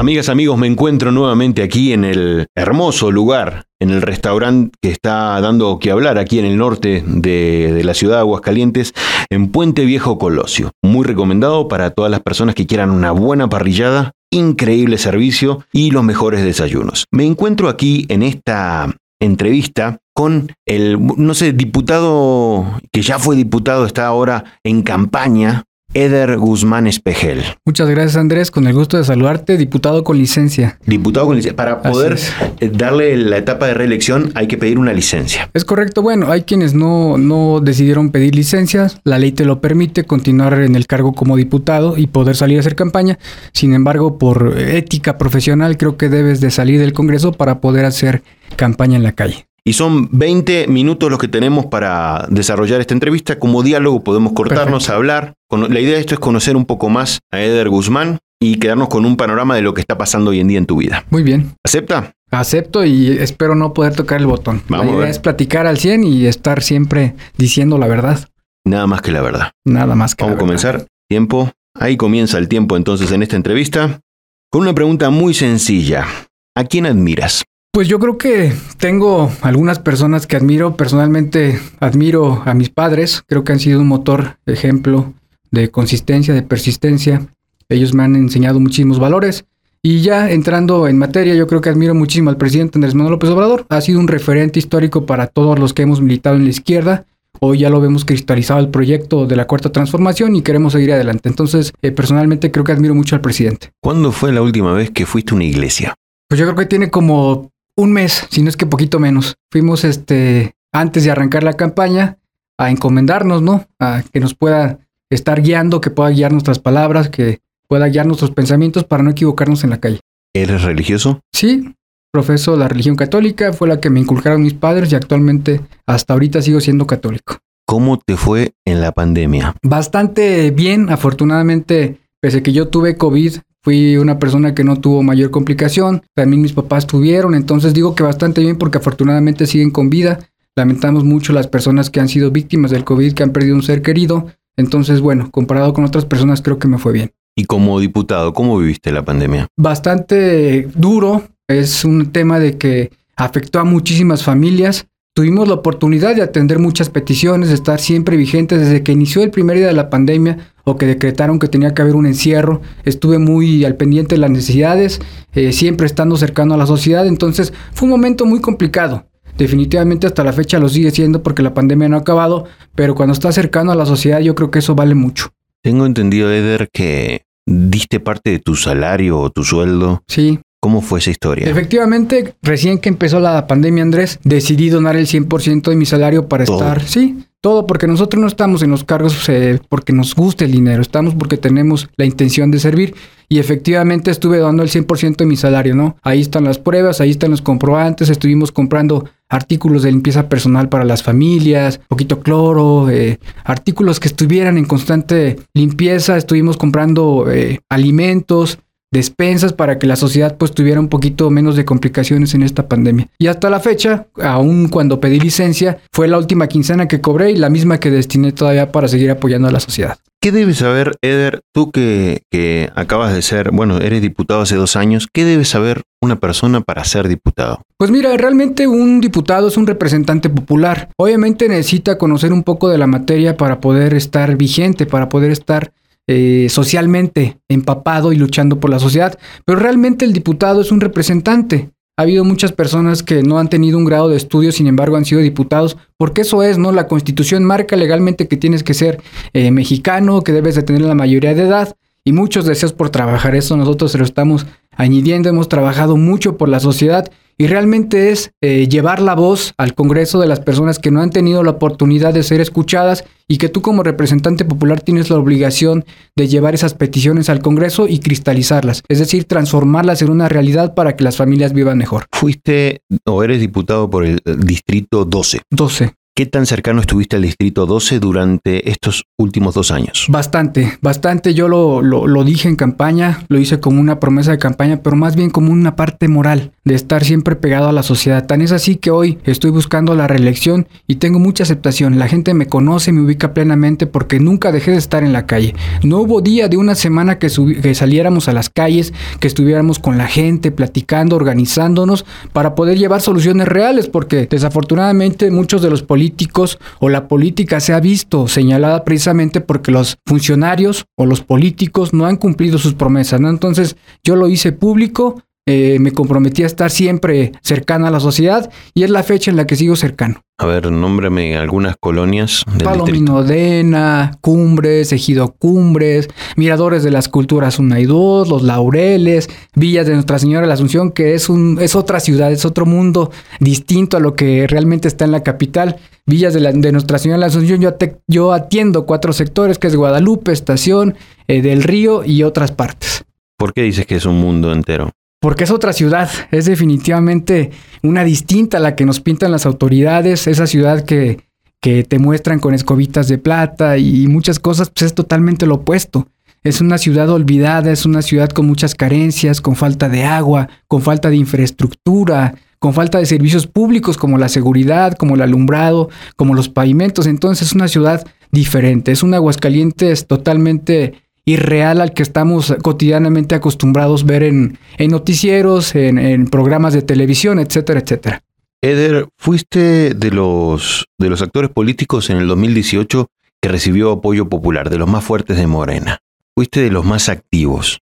Amigas, amigos, me encuentro nuevamente aquí en el hermoso lugar, en el restaurante que está dando que hablar aquí en el norte de, de, la ciudad de Aguascalientes, en Puente Viejo Colosio. Muy recomendado para todas las personas que quieran una buena parrillada, increíble servicio y los mejores desayunos. Me encuentro aquí en esta entrevista con el, no sé, diputado que ya fue diputado, está ahora en campaña Eder Guzmán Espejel. Muchas gracias Andrés, con el gusto de saludarte, diputado con licencia. Diputado con licencia. Para poder eh, darle la etapa de reelección hay que pedir una licencia. Es correcto, bueno, hay quienes no, no decidieron pedir licencias, la ley te lo permite continuar en el cargo como diputado y poder salir a hacer campaña, sin embargo, por ética profesional creo que debes de salir del Congreso para poder hacer campaña en la calle. Y son 20 minutos los que tenemos para desarrollar esta entrevista. Como diálogo podemos cortarnos, a hablar. La idea de esto es conocer un poco más a Eder Guzmán y quedarnos con un panorama de lo que está pasando hoy en día en tu vida. Muy bien. ¿Acepta? Acepto y espero no poder tocar el botón. Vamos la idea es platicar al 100 y estar siempre diciendo la verdad. Nada más que la verdad. Nada más que Vamos la a comenzar. Tiempo. Ahí comienza el tiempo entonces en esta entrevista con una pregunta muy sencilla. ¿A quién admiras? Pues yo creo que tengo algunas personas que admiro. Personalmente admiro a mis padres. Creo que han sido un motor, ejemplo de consistencia, de persistencia. Ellos me han enseñado muchísimos valores. Y ya entrando en materia, yo creo que admiro muchísimo al presidente Andrés Manuel López Obrador. Ha sido un referente histórico para todos los que hemos militado en la izquierda. Hoy ya lo vemos cristalizado el proyecto de la cuarta transformación y queremos seguir adelante. Entonces, eh, personalmente creo que admiro mucho al presidente. ¿Cuándo fue la última vez que fuiste a una iglesia? Pues yo creo que tiene como un mes, si no es que poquito menos. Fuimos este antes de arrancar la campaña a encomendarnos, ¿no? A que nos pueda estar guiando, que pueda guiar nuestras palabras, que pueda guiar nuestros pensamientos para no equivocarnos en la calle. ¿Eres religioso? Sí, profeso la religión católica, fue la que me inculcaron mis padres y actualmente hasta ahorita sigo siendo católico. ¿Cómo te fue en la pandemia? Bastante bien, afortunadamente, pese a que yo tuve COVID, Fui una persona que no tuvo mayor complicación, también mis papás tuvieron, entonces digo que bastante bien porque afortunadamente siguen con vida. Lamentamos mucho las personas que han sido víctimas del COVID, que han perdido un ser querido. Entonces, bueno, comparado con otras personas creo que me fue bien. Y como diputado, ¿cómo viviste la pandemia? Bastante duro. Es un tema de que afectó a muchísimas familias. Tuvimos la oportunidad de atender muchas peticiones, de estar siempre vigentes desde que inició el primer día de la pandemia o que decretaron que tenía que haber un encierro. Estuve muy al pendiente de las necesidades, eh, siempre estando cercano a la sociedad. Entonces fue un momento muy complicado. Definitivamente hasta la fecha lo sigue siendo porque la pandemia no ha acabado, pero cuando estás cercano a la sociedad yo creo que eso vale mucho. Tengo entendido, Eder, que diste parte de tu salario o tu sueldo. Sí. ¿Cómo fue esa historia? Efectivamente, recién que empezó la pandemia, Andrés, decidí donar el 100% de mi salario para estar, sí, todo porque nosotros no estamos en los cargos eh, porque nos guste el dinero, estamos porque tenemos la intención de servir y efectivamente estuve dando el 100% de mi salario, ¿no? Ahí están las pruebas, ahí están los comprobantes, estuvimos comprando artículos de limpieza personal para las familias, poquito cloro, eh, artículos que estuvieran en constante limpieza, estuvimos comprando eh, alimentos, despensas para que la sociedad pues tuviera un poquito menos de complicaciones en esta pandemia. Y hasta la fecha, aún cuando pedí licencia, fue la última quincena que cobré y la misma que destiné todavía para seguir apoyando a la sociedad. ¿Qué debes saber, Eder, tú que, que acabas de ser, bueno, eres diputado hace dos años, ¿qué debe saber una persona para ser diputado? Pues mira, realmente un diputado es un representante popular. Obviamente necesita conocer un poco de la materia para poder estar vigente, para poder estar eh, socialmente empapado y luchando por la sociedad, pero realmente el diputado es un representante. Ha habido muchas personas que no han tenido un grado de estudio, sin embargo han sido diputados, porque eso es, ¿no? La constitución marca legalmente que tienes que ser eh, mexicano, que debes de tener la mayoría de edad y muchos deseos por trabajar. Eso nosotros se lo estamos añadiendo, hemos trabajado mucho por la sociedad y realmente es eh, llevar la voz al Congreso de las personas que no han tenido la oportunidad de ser escuchadas y que tú como representante popular tienes la obligación de llevar esas peticiones al Congreso y cristalizarlas, es decir, transformarlas en una realidad para que las familias vivan mejor. Fuiste o eres diputado por el distrito 12. 12. ¿Qué tan cercano estuviste al Distrito 12 durante estos últimos dos años? Bastante, bastante. Yo lo, lo, dije en campaña, lo hice como una promesa de campaña, pero más bien como una parte moral de estar siempre pegado a la sociedad. Tan es así que hoy estoy buscando la reelección y tengo mucha aceptación. La gente me conoce, me ubica plenamente porque nunca dejé de estar en la calle. No hubo día de una semana que, que saliéramos a las calles, que estuviéramos con la gente, platicando, organizándonos para poder llevar soluciones reales, porque desafortunadamente muchos de los políticos o la política se ha visto señalada precisamente porque los funcionarios o los políticos no han cumplido sus promesas, ¿no? Entonces yo lo hice público, eh, me comprometí a estar siempre cercano a la sociedad y es la fecha en la que sigo cercano. A ver, nómbrame algunas colonias del Palominodena, Cumbres, Ejido Cumbres, Miradores de las Culturas 1 y 2, Los Laureles, Villas de Nuestra Señora de la Asunción, que es, un, es otra ciudad, es otro mundo distinto a lo que realmente está en la capital. Villas de, de Nuestra Señora de la Asunción, yo, yo atiendo cuatro sectores, que es Guadalupe, Estación, eh, del Río y otras partes. ¿Por qué dices que es un mundo entero? Porque es otra ciudad, es definitivamente una distinta a la que nos pintan las autoridades, esa ciudad que, que te muestran con escobitas de plata y muchas cosas, pues es totalmente lo opuesto. Es una ciudad olvidada, es una ciudad con muchas carencias, con falta de agua, con falta de infraestructura, con falta de servicios públicos como la seguridad, como el alumbrado, como los pavimentos. Entonces es una ciudad diferente, es un Aguascalientes totalmente irreal al que estamos cotidianamente acostumbrados ver en, noticieros, en, programas de televisión, etcétera, etcétera. Eder, fuiste de los, de los actores políticos en el 2018 que recibió apoyo popular, de los más fuertes de Morena. Fuiste de los más activos.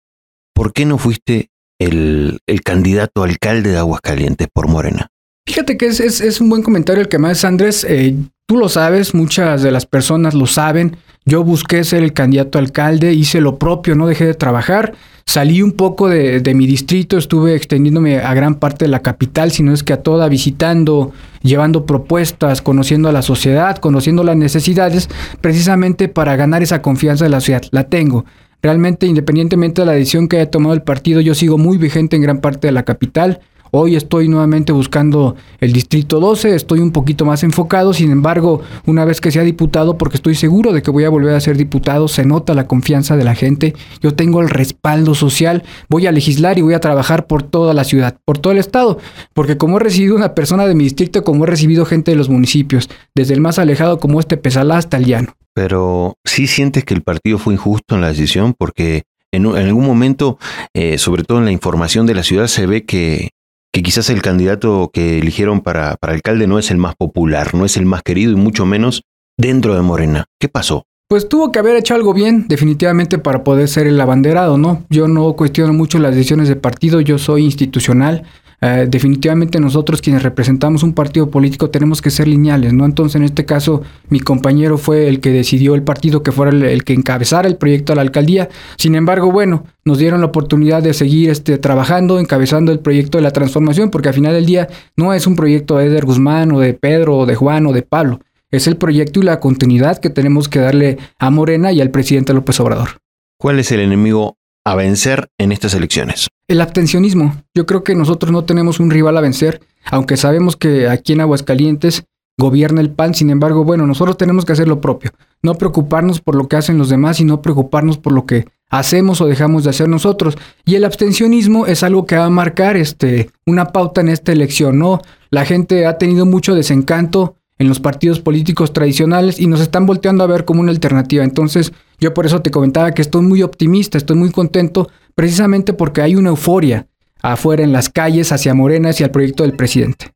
¿Por qué no fuiste el, candidato alcalde de Aguascalientes por Morena? Fíjate que es, un buen comentario el que me Andrés. Eh, tú lo sabes, muchas de las personas lo saben. Yo busqué ser el candidato a alcalde, hice lo propio, no dejé de trabajar. Salí un poco de, mi distrito, estuve extendiéndome a gran parte de la capital, sino es que a toda visitando, llevando propuestas, conociendo a la sociedad, conociendo las necesidades, precisamente para ganar esa confianza de la sociedad. La tengo. Realmente, independientemente de la decisión que haya tomado el partido, yo sigo muy vigente en gran parte de la capital. Hoy estoy nuevamente buscando el Distrito 12, estoy un poquito más enfocado, sin embargo, una vez que sea diputado, porque estoy seguro de que voy a volver a ser diputado, se nota la confianza de la gente, yo tengo el respaldo social, voy a legislar y voy a trabajar por toda la ciudad, por todo el estado, porque como he recibido una persona de mi distrito, como he recibido gente de los municipios, desde el más alejado como este Pesalá hasta el llano. Pero sí sientes que el partido fue injusto en la decisión, porque en, algún momento, eh, sobre todo en la información de la ciudad, se ve que que quizás el candidato que eligieron para, para alcalde no es el más popular, no es el más querido y mucho menos dentro de Morena. ¿Qué pasó? Pues tuvo que haber hecho algo bien, definitivamente, para poder ser el abanderado, ¿no? Yo no cuestiono mucho las decisiones de partido, yo soy institucional, eh, definitivamente nosotros quienes representamos un partido político tenemos que ser lineales, ¿no? Entonces en este caso mi compañero fue el que decidió el partido que fuera el, que encabezara el proyecto a la alcaldía. Sin embargo, bueno, nos dieron la oportunidad de seguir este, trabajando, encabezando el proyecto de la transformación, porque al final del día no es un proyecto de Eder Guzmán o de Pedro o de Juan o de Pablo. Es el proyecto y la continuidad que tenemos que darle a Morena y al presidente López Obrador. ¿Cuál es el enemigo a vencer en estas elecciones? El abstencionismo. Yo creo que nosotros no tenemos un rival a vencer, aunque sabemos que aquí en Aguascalientes gobierna el PAN, sin embargo, bueno, nosotros tenemos que hacer lo propio, no preocuparnos por lo que hacen los demás, sino preocuparnos por lo que hacemos o dejamos de hacer nosotros. Y el abstencionismo es algo que va a marcar este, una pauta en esta elección, ¿no? La gente ha tenido mucho desencanto en los partidos políticos tradicionales y nos están volteando a ver como una alternativa. Entonces, yo por eso te comentaba que estoy muy optimista, estoy muy contento, precisamente porque hay una euforia afuera en las calles hacia Morena, hacia el proyecto del presidente.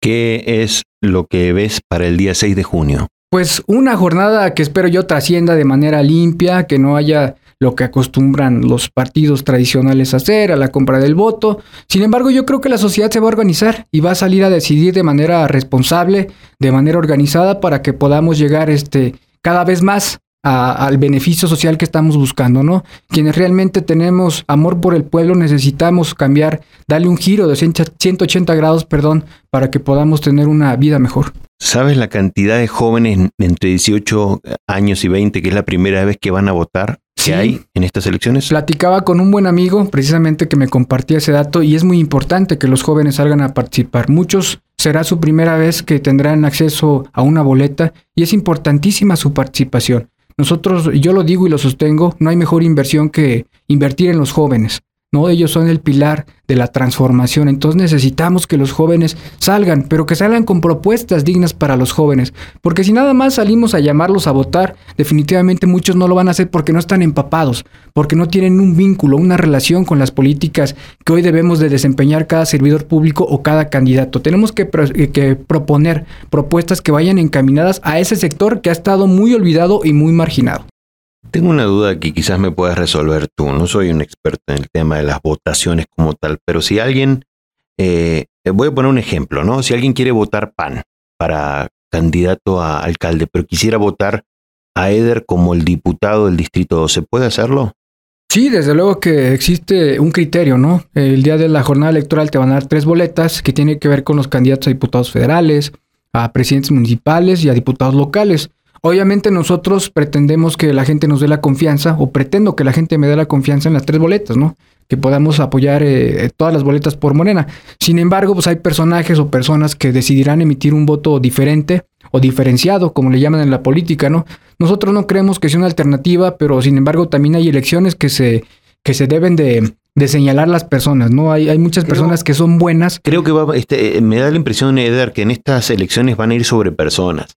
¿Qué es lo que ves para el día 6 de junio? Pues una jornada que espero yo trascienda de manera limpia, que no haya lo que acostumbran los partidos tradicionales a hacer, a la compra del voto. Sin embargo, yo creo que la sociedad se va a organizar y va a salir a decidir de manera responsable, de manera organizada, para que podamos llegar este, cada vez más al beneficio social que estamos buscando, ¿no? Quienes realmente tenemos amor por el pueblo necesitamos cambiar, darle un giro de 180 grados, perdón, para que podamos tener una vida mejor. ¿Sabes la cantidad de jóvenes entre 18 años y 20 que es la primera vez que van a votar? Que hay en estas elecciones? Platicaba con un buen amigo precisamente que me compartía ese dato y es muy importante que los jóvenes salgan a participar. Muchos será su primera vez que tendrán acceso a una boleta y es importantísima su participación. Nosotros, yo lo digo y lo sostengo, no hay mejor inversión que invertir en los jóvenes. ¿No? Ellos son el pilar de la transformación. Entonces necesitamos que los jóvenes salgan, pero que salgan con propuestas dignas para los jóvenes. Porque si nada más salimos a llamarlos a votar, definitivamente muchos no lo van a hacer porque no están empapados, porque no tienen un vínculo, una relación con las políticas que hoy debemos de desempeñar cada servidor público o cada candidato. Tenemos que, eh, que proponer propuestas que vayan encaminadas a ese sector que ha estado muy olvidado y muy marginado. Tengo una duda que quizás me puedas resolver tú. No soy un experto en el tema de las votaciones como tal, pero si alguien, eh, voy a poner un ejemplo, ¿no? Si alguien quiere votar PAN para candidato a alcalde, pero quisiera votar a Eder como el diputado del distrito, ¿se puede hacerlo? Sí, desde luego que existe un criterio, ¿no? El día de la jornada electoral te van a dar tres boletas que tienen que ver con los candidatos a diputados federales, a presidentes municipales y a diputados locales. Obviamente nosotros pretendemos que la gente nos dé la confianza, o pretendo que la gente me dé la confianza en las tres boletas, ¿no? Que podamos apoyar eh, todas las boletas por Morena. Sin embargo, pues hay personajes o personas que decidirán emitir un voto diferente o diferenciado, como le llaman en la política, ¿no? Nosotros no creemos que sea una alternativa, pero sin embargo también hay elecciones que se, que se deben de, señalar las personas, ¿no? Hay, hay muchas personas que son buenas. Creo que va, este, eh, me da la impresión, Eder, que en estas elecciones van a ir sobre personas.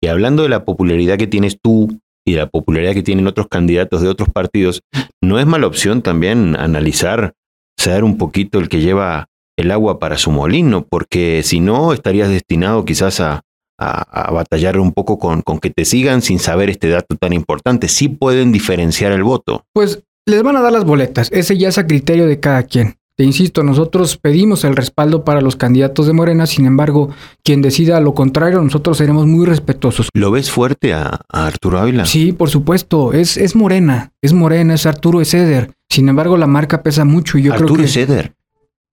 Y hablando de la popularidad que tienes tú y de la popularidad que tienen otros candidatos de otros partidos, ¿no es mala opción también analizar, ser un poquito el que lleva el agua para su molino? Porque si no, estarías destinado quizás a, batallar un poco con, con que te sigan sin saber este dato tan importante. Sí pueden diferenciar el voto. Pues les van a dar las boletas. Ese ya es a criterio de cada quien. Te insisto, nosotros pedimos el respaldo para los candidatos de Morena, sin embargo, quien decida lo contrario, nosotros seremos muy respetuosos. ¿Lo ves fuerte a, Arturo Ávila? Sí, por supuesto, es, es Morena, es Morena, es Arturo Eder. Sin embargo, la marca pesa mucho y yo creo que... Eder.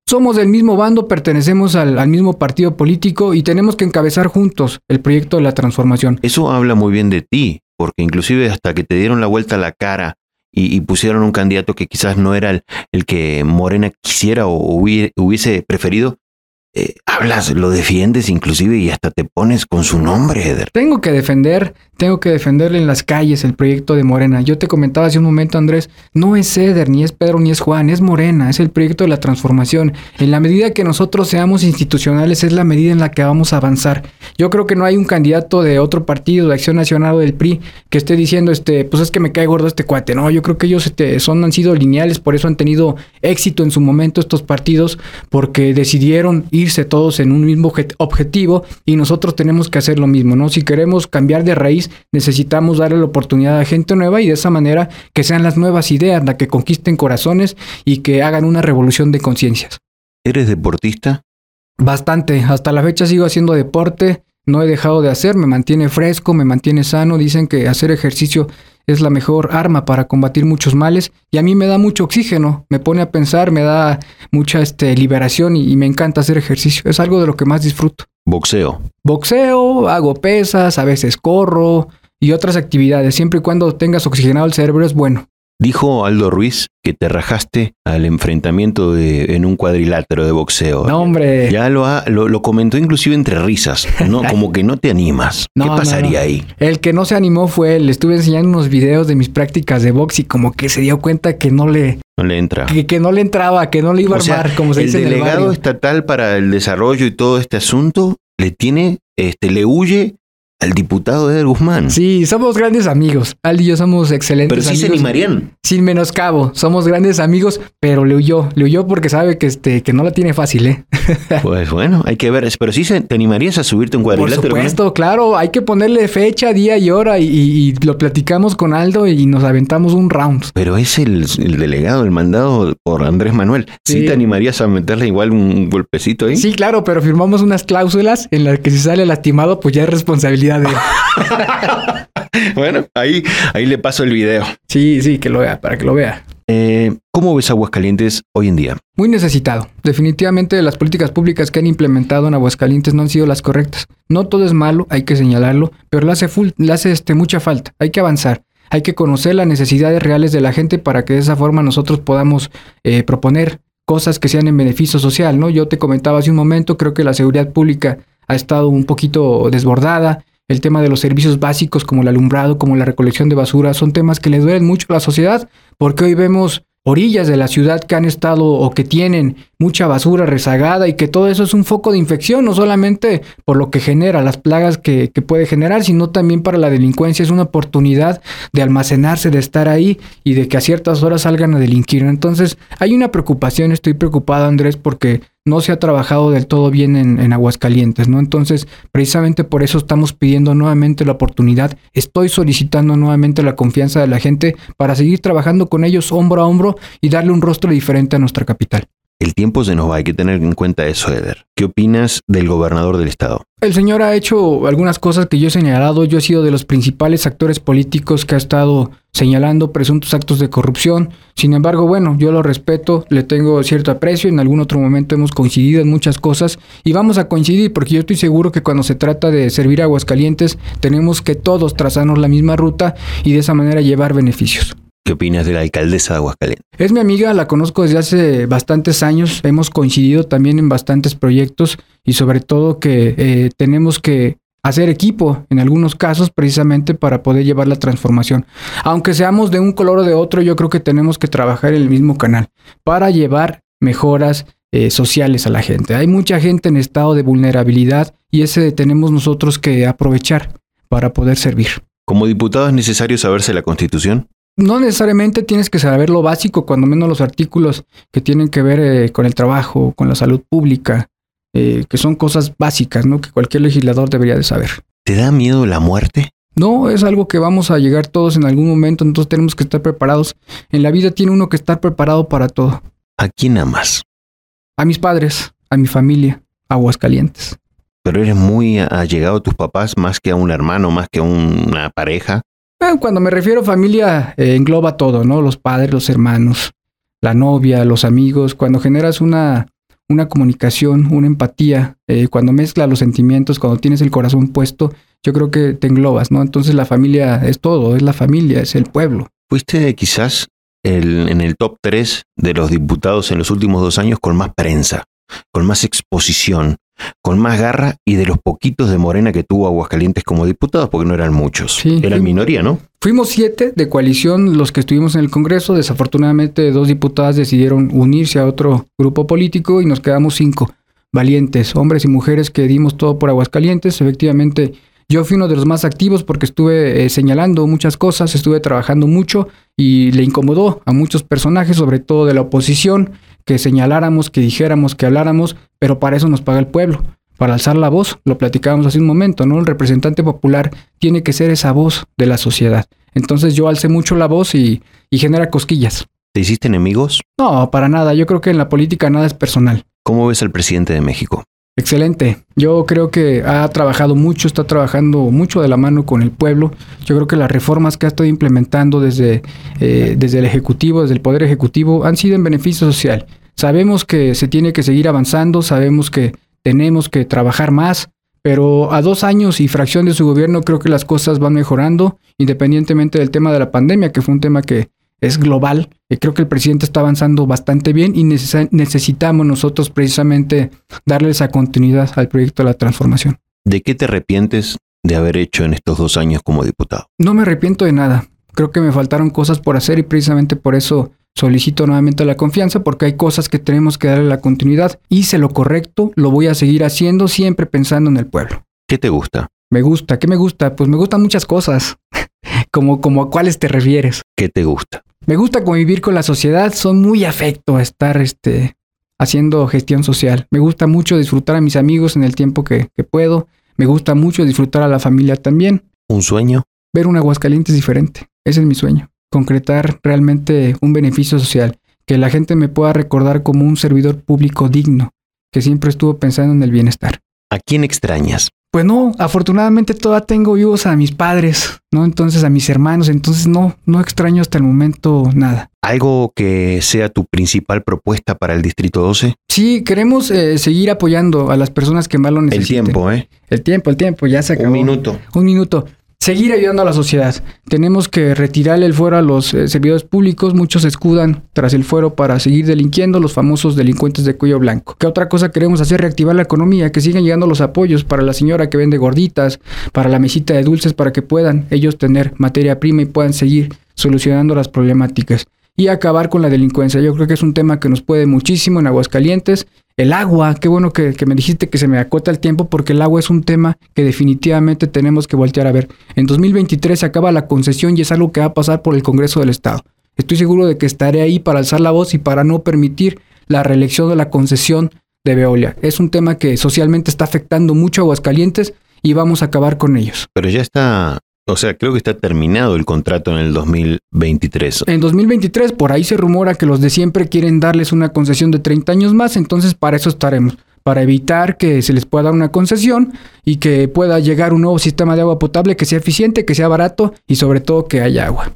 Somos del mismo bando, pertenecemos al, al, mismo partido político y tenemos que encabezar juntos el proyecto de la transformación. Eso habla muy bien de ti, porque inclusive hasta que te dieron la vuelta a la cara y, pusieron un candidato que quizás no era el, que Morena quisiera o hubiese preferido, eh, hablas, lo defiendes inclusive y hasta te pones con su nombre, Eder. Tengo que defender, tengo que defenderle en las calles el proyecto de Morena. Yo te comentaba hace un momento, Andrés, no es Eder, ni es Pedro, ni es Juan, es Morena, es el proyecto de la transformación. En la medida que nosotros seamos institucionales, es la medida en la que vamos a avanzar. Yo creo que no hay un candidato de otro partido, de Acción Nacional o del PRI, que esté diciendo, este, pues es que me cae gordo este cuate. No, yo creo que ellos este, son, han sido lineales, por eso han tenido éxito en su momento estos partidos, porque decidieron ir todos en un mismo objetivo y nosotros tenemos que hacer lo mismo, ¿no? Si queremos cambiar de raíz, necesitamos darle la oportunidad a gente nueva y de esa manera que sean las nuevas ideas las que conquisten corazones y que hagan una revolución de conciencias. ¿Eres deportista? Bastante, hasta la fecha sigo haciendo deporte, no he dejado de hacer, me mantiene fresco, me mantiene sano, dicen que hacer ejercicio es la mejor arma para combatir muchos males y a mí me da mucho oxígeno, me pone a pensar, me da mucha este, liberación y, me encanta hacer ejercicio, es algo de lo que más disfruto. Boxeo. Boxeo, hago pesas, a veces corro y otras actividades, siempre y cuando tengas oxigenado el cerebro es bueno. Dijo Aldo Ruiz que te rajaste al enfrentamiento de, en un cuadrilátero de boxeo. No, hombre. Ya lo, ha, lo, comentó inclusive entre risas, ¿no? Como que no te animas. ¿Qué pasaría ahí? El que no se animó fue él. Le estuve enseñando unos videos de mis prácticas de box y como que se dio cuenta que no le... No le entra. Que, no le entraba, que no le iba a armar, como se dice el delegado estatal para el desarrollo y todo este asunto le tiene, este, le huye al diputado Eder Guzmán. Sí, somos grandes amigos. Aldi y yo somos excelentes pero sí se animarían. Sin menoscabo, somos grandes amigos, pero le huyó, le huyó porque sabe que este que no la tiene fácil, ¿eh? pues bueno, hay que ver, pero sí te animarías a subirte un cuadrilátero. Por supuesto, claro, hay que ponerle fecha, día y hora y, lo platicamos con Aldo y nos aventamos un round. Pero es el, delegado, el mandado por Andrés Manuel. ¿Sí, te animarías a meterle igual un golpecito ahí? Sí, claro, pero firmamos unas cláusulas en las que si sale lastimado, pues ya es responsabilidad bueno, ahí, ahí le paso el video. Sí, sí, que lo vea, para que lo vea. Eh, ¿Cómo ves Aguascalientes hoy en día? Muy necesitado. Definitivamente las políticas públicas que han implementado en Aguascalientes no han sido las correctas. No todo es malo, hay que señalarlo, pero le hace, full, le hace este, mucha falta. Hay que avanzar. Hay que conocer las necesidades reales de la gente para que de esa forma nosotros podamos eh, proponer cosas que sean en beneficio social, ¿no? Yo te comentaba hace un momento, creo que la seguridad pública ha estado un poquito desbordada. El tema de los servicios básicos como el alumbrado, como la recolección de basura, son temas que le duelen mucho a la sociedad, porque hoy vemos orillas de la ciudad que han estado o que tienen mucha basura rezagada y que todo eso es un foco de infección, no solamente por lo que genera, las plagas que, que, puede generar, sino también para la delincuencia. Es una oportunidad de almacenarse, de estar ahí y de que a ciertas horas salgan a delinquir. Entonces, hay una preocupación, estoy preocupado Andrés, porque no se ha trabajado del todo bien en, Aguascalientes, ¿no? Entonces, precisamente por eso estamos pidiendo nuevamente la oportunidad, estoy solicitando nuevamente la confianza de la gente para seguir trabajando con ellos hombro a hombro y darle un rostro diferente a nuestra capital. El tiempo se nos va, hay que tener en cuenta eso, Eder. ¿Qué opinas del gobernador del estado? El señor ha hecho algunas cosas que yo he señalado. Yo he sido de los principales actores políticos que ha estado señalando presuntos actos de corrupción. Sin embargo, bueno, yo lo respeto, le tengo cierto aprecio. En algún otro momento hemos coincidido en muchas cosas y vamos a coincidir porque yo estoy seguro que cuando se trata de servir aguas calientes tenemos que todos trazarnos la misma ruta y de esa manera llevar beneficios. ¿Qué opinas de la alcaldesa de Aguascalientes? Es mi amiga, la conozco desde hace bastantes años, hemos coincidido también en bastantes proyectos y sobre todo que eh, tenemos que hacer equipo en algunos casos precisamente para poder llevar la transformación. Aunque seamos de un color o de otro, yo creo que tenemos que trabajar en el mismo canal para llevar mejoras eh, sociales a la gente. Hay mucha gente en estado de vulnerabilidad y ese tenemos nosotros que aprovechar para poder servir. ¿Como diputado es necesario saberse la constitución? No necesariamente tienes que saber lo básico, cuando menos los artículos que tienen que ver eh, con el trabajo, con la salud pública, eh, que son cosas básicas, ¿no? Que cualquier legislador debería de saber. ¿Te da miedo la muerte? No, es algo que vamos a llegar todos en algún momento, entonces tenemos que estar preparados. En la vida tiene uno que estar preparado para todo. ¿A quién amas? A mis padres, a mi familia, a Aguascalientes. Pero eres muy allegado a tus papás más que a un hermano, más que a una pareja. Cuando me refiero a familia, eh, engloba todo, ¿no? Los padres, los hermanos, la novia, los amigos. Cuando generas una, una comunicación, una empatía, eh, cuando mezclas los sentimientos, cuando tienes el corazón puesto, yo creo que te englobas, ¿no? Entonces la familia es todo, es la familia, es el pueblo. Fuiste quizás el, en el top 3 de los diputados en los últimos dos años con más prensa, con más exposición, con más garra y de los poquitos de Morena que tuvo Aguascalientes como diputados, porque no eran muchos. Sí, eran minoría, ¿no? Fuimos siete de coalición los que estuvimos en el Congreso. Desafortunadamente, dos diputadas decidieron unirse a otro grupo político y nos quedamos cinco valientes, hombres y mujeres que dimos todo por Aguascalientes. Efectivamente, yo fui uno de los más activos porque estuve eh, señalando muchas cosas, estuve trabajando mucho y le incomodó a muchos personajes, sobre todo de la oposición, que señaláramos, que dijéramos, que habláramos, pero para eso nos paga el pueblo, para alzar la voz, lo platicábamos hace un momento, ¿no? El representante popular tiene que ser esa voz de la sociedad. Entonces yo alcé mucho la voz y, y genera cosquillas. ¿Te hiciste enemigos? No, para nada. Yo creo que en la política nada es personal. ¿Cómo ves al presidente de México? Excelente. Yo creo que ha trabajado mucho, está trabajando mucho de la mano con el pueblo. Yo creo que las reformas que ha estado implementando desde, eh, desde el Ejecutivo, desde el Poder Ejecutivo, han sido en beneficio social. Sabemos que se tiene que seguir avanzando, sabemos que tenemos que trabajar más, pero a dos años y fracción de su gobierno creo que las cosas van mejorando, independientemente del tema de la pandemia, que fue un tema que es global. y creo que el presidente está avanzando bastante bien y necesitamos nosotros precisamente darle esa continuidad al proyecto de la transformación. ¿De qué te arrepientes de haber hecho en estos dos años como diputado? No me arrepiento de nada. Creo que me faltaron cosas por hacer y precisamente por eso solicito nuevamente la confianza porque hay cosas que tenemos que darle la continuidad. Hice lo correcto, lo voy a seguir haciendo siempre pensando en el pueblo. ¿Qué te gusta? Me gusta, ¿qué me gusta? Pues me gustan muchas cosas. como, como a cuáles te refieres. ¿Qué te gusta? Me gusta convivir con la sociedad, son muy afecto a estar este, haciendo gestión social. Me gusta mucho disfrutar a mis amigos en el tiempo que, que puedo. Me gusta mucho disfrutar a la familia también. ¿Un sueño? Ver un Aguascalientes diferente. Ese es mi sueño. Concretar realmente un beneficio social. Que la gente me pueda recordar como un servidor público digno, que siempre estuvo pensando en el bienestar. ¿A quién extrañas? Pues no, afortunadamente todavía tengo vivos a mis padres, ¿no? Entonces a mis hermanos, entonces no, no extraño hasta el momento nada. ¿Algo que sea tu principal propuesta para el Distrito 12? Sí, queremos eh, seguir apoyando a las personas que más lo necesiten. El tiempo, ¿eh? El tiempo, el tiempo, ya se acabó. Un minuto. Un minuto. Seguir ayudando a la sociedad. Tenemos que retirarle el fuero a los eh, servidores públicos. Muchos escudan tras el fuero para seguir delinquiendo, los famosos delincuentes de cuello blanco. ¿Qué otra cosa queremos hacer? Reactivar la economía, que sigan llegando los apoyos para la señora que vende gorditas, para la mesita de dulces, para que puedan ellos tener materia prima y puedan seguir solucionando las problemáticas y acabar con la delincuencia. Yo creo que es un tema que nos puede muchísimo en Aguascalientes. El agua, qué bueno que, me dijiste que se me acota el tiempo porque el agua es un tema que definitivamente tenemos que voltear a ver. En 2023 se acaba la concesión y es algo que va a pasar por el Congreso del Estado. Estoy seguro de que estaré ahí para alzar la voz y para no permitir la reelección de la concesión de Veolia. Es un tema que socialmente está afectando mucho a Aguascalientes y vamos a acabar con ellos. Pero ya está o sea, creo que está terminado el contrato en el 2023. En 2023, por ahí se rumora que los de siempre quieren darles una concesión de 30 años más, entonces para eso estaremos, para evitar que se les pueda dar una concesión y que pueda llegar un nuevo sistema de agua potable que sea eficiente, que sea barato y sobre todo que haya agua.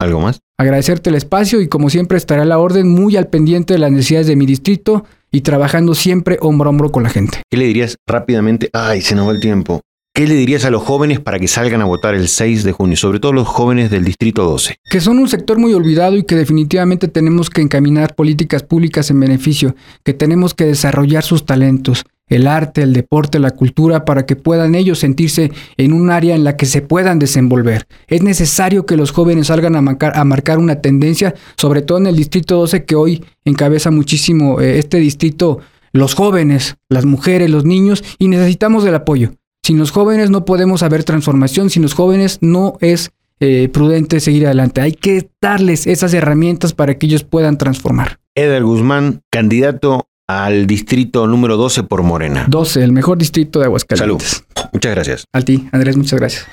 ¿Algo más? Agradecerte el espacio y como siempre estaré a la orden, muy al pendiente de las necesidades de mi distrito y trabajando siempre hombro a hombro con la gente. ¿Qué le dirías rápidamente? Ay, se nos va el tiempo. ¿Qué le dirías a los jóvenes para que salgan a votar el 6 de junio, sobre todo los jóvenes del Distrito 12? Que son un sector muy olvidado y que definitivamente tenemos que encaminar políticas públicas en beneficio, que tenemos que desarrollar sus talentos, el arte, el deporte, la cultura, para que puedan ellos sentirse en un área en la que se puedan desenvolver. Es necesario que los jóvenes salgan a marcar, a marcar una tendencia, sobre todo en el Distrito 12, que hoy encabeza muchísimo eh, este distrito, los jóvenes, las mujeres, los niños, y necesitamos el apoyo. Sin los jóvenes no podemos haber transformación, sin los jóvenes no es eh, prudente seguir adelante. Hay que darles esas herramientas para que ellos puedan transformar. Edel Guzmán, candidato al distrito número 12 por Morena. 12, el mejor distrito de Aguascalientes. Salud. Muchas gracias. A ti, Andrés, muchas gracias.